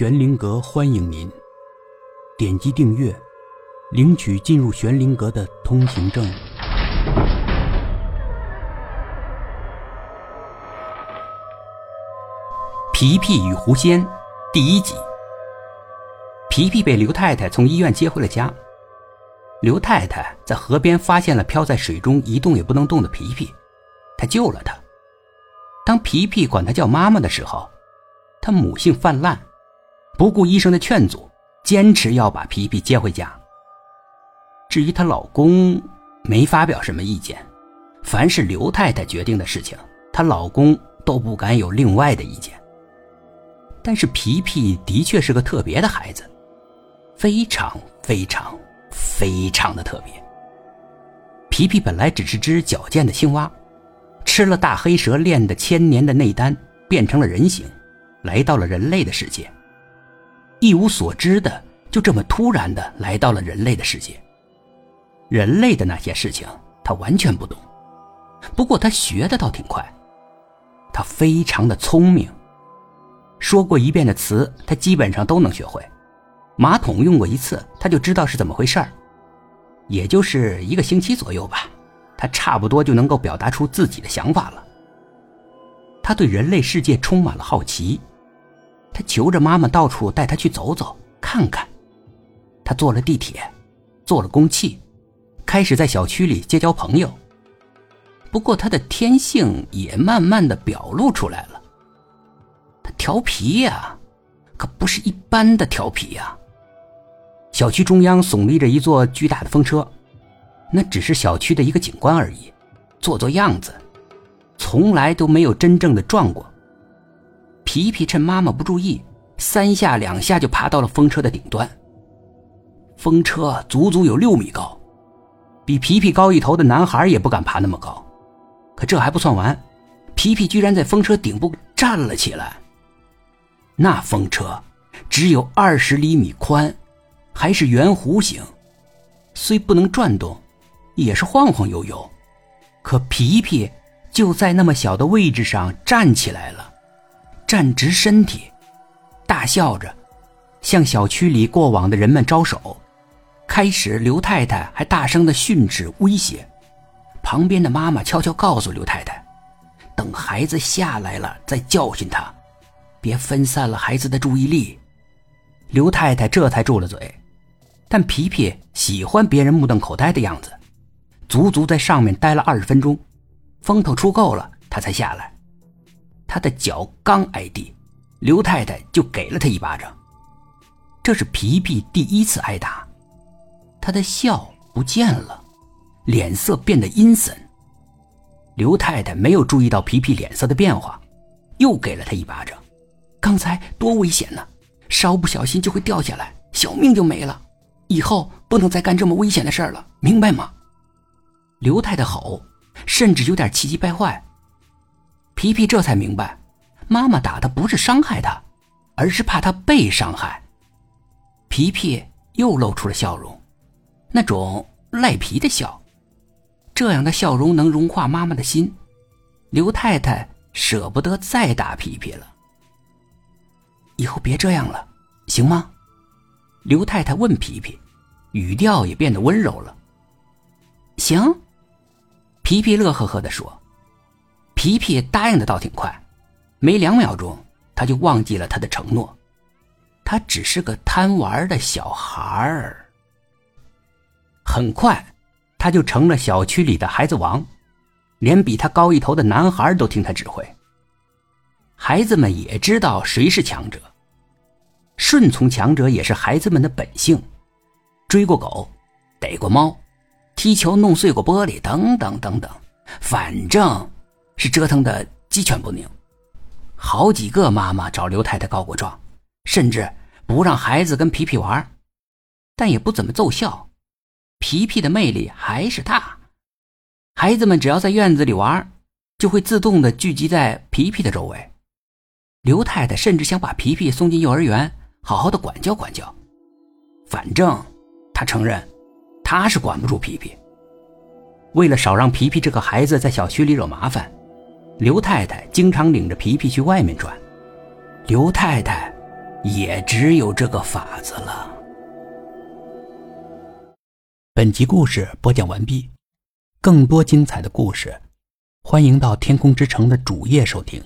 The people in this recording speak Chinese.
玄灵阁欢迎您，点击订阅，领取进入玄灵阁的通行证。皮皮与狐仙第一集。皮皮被刘太太从医院接回了家。刘太太在河边发现了漂在水中一动也不能动的皮皮，她救了他。当皮皮管她叫妈妈的时候，她母性泛滥，不顾医生的劝阻，坚持要把皮皮接回家。至于她老公，没发表什么意见，凡是刘太太决定的事情，她老公都不敢有另外的意见。但是皮皮的确是个特别的孩子，非常非常。非常的特别。皮皮本来只是只矫健的青蛙，吃了大黑蛇炼的千年的内丹，变成了人形，来到了人类的世界。一无所知的，就这么突然的来到了人类的世界。人类的那些事情，他完全不懂。不过他学的倒挺快。他非常的聪明，说过一遍的词，他基本上都能学会。马桶用过一次，他就知道是怎么回事儿，也就是一个星期左右吧，他差不多就能够表达出自己的想法了。他对人类世界充满了好奇，他求着妈妈到处带他去走走看看。他坐了地铁，坐了公汽，开始在小区里结交朋友。不过他的天性也慢慢的表露出来了，他调皮呀，可不是一般的调皮呀。小区中央耸立着一座巨大的风车，那只是小区的一个景观而已，做做样子，从来都没有真正的撞过。皮皮趁妈妈不注意，三下两下就爬到了风车的顶端。风车足足有六米高，比皮皮高一头的男孩也不敢爬那么高。可这还不算完，皮皮居然在风车顶部站了起来。那风车只有二十厘米宽。还是圆弧形，虽不能转动，也是晃晃悠悠。可皮皮就在那么小的位置上站起来了，站直身体，大笑着，向小区里过往的人们招手。开始，刘太太还大声的训斥威胁，旁边的妈妈悄悄告诉刘太太，等孩子下来了再教训他，别分散了孩子的注意力。刘太太这才住了嘴。但皮皮喜欢别人目瞪口呆的样子，足足在上面待了二十分钟，风头出够了，他才下来。他的脚刚挨地，刘太太就给了他一巴掌。这是皮皮第一次挨打，他的笑不见了，脸色变得阴森。刘太太没有注意到皮皮脸色的变化，又给了他一巴掌。刚才多危险呢，稍不小心就会掉下来，小命就没了。以后不能再干这么危险的事儿了，明白吗？刘太太吼，甚至有点气急败坏。皮皮这才明白，妈妈打他不是伤害他，而是怕他被伤害。皮皮又露出了笑容，那种赖皮的笑，这样的笑容能融化妈妈的心。刘太太舍不得再打皮皮了，以后别这样了，行吗？刘太太问皮皮，语调也变得温柔了。行，皮皮乐呵呵的说。皮皮答应的倒挺快，没两秒钟他就忘记了他的承诺。他只是个贪玩的小孩儿。很快，他就成了小区里的孩子王，连比他高一头的男孩都听他指挥。孩子们也知道谁是强者。顺从强者也是孩子们的本性，追过狗，逮过猫，踢球弄碎过玻璃，等等等等，反正是折腾的鸡犬不宁。好几个妈妈找刘太太告过状，甚至不让孩子跟皮皮玩，但也不怎么奏效。皮皮的魅力还是大，孩子们只要在院子里玩，就会自动的聚集在皮皮的周围。刘太太甚至想把皮皮送进幼儿园。好好的管教管教，反正她承认她是管不住皮皮。为了少让皮皮这个孩子在小区里惹麻烦，刘太太经常领着皮皮去外面转。刘太太也只有这个法子了。本集故事播讲完毕，更多精彩的故事，欢迎到天空之城的主页收听。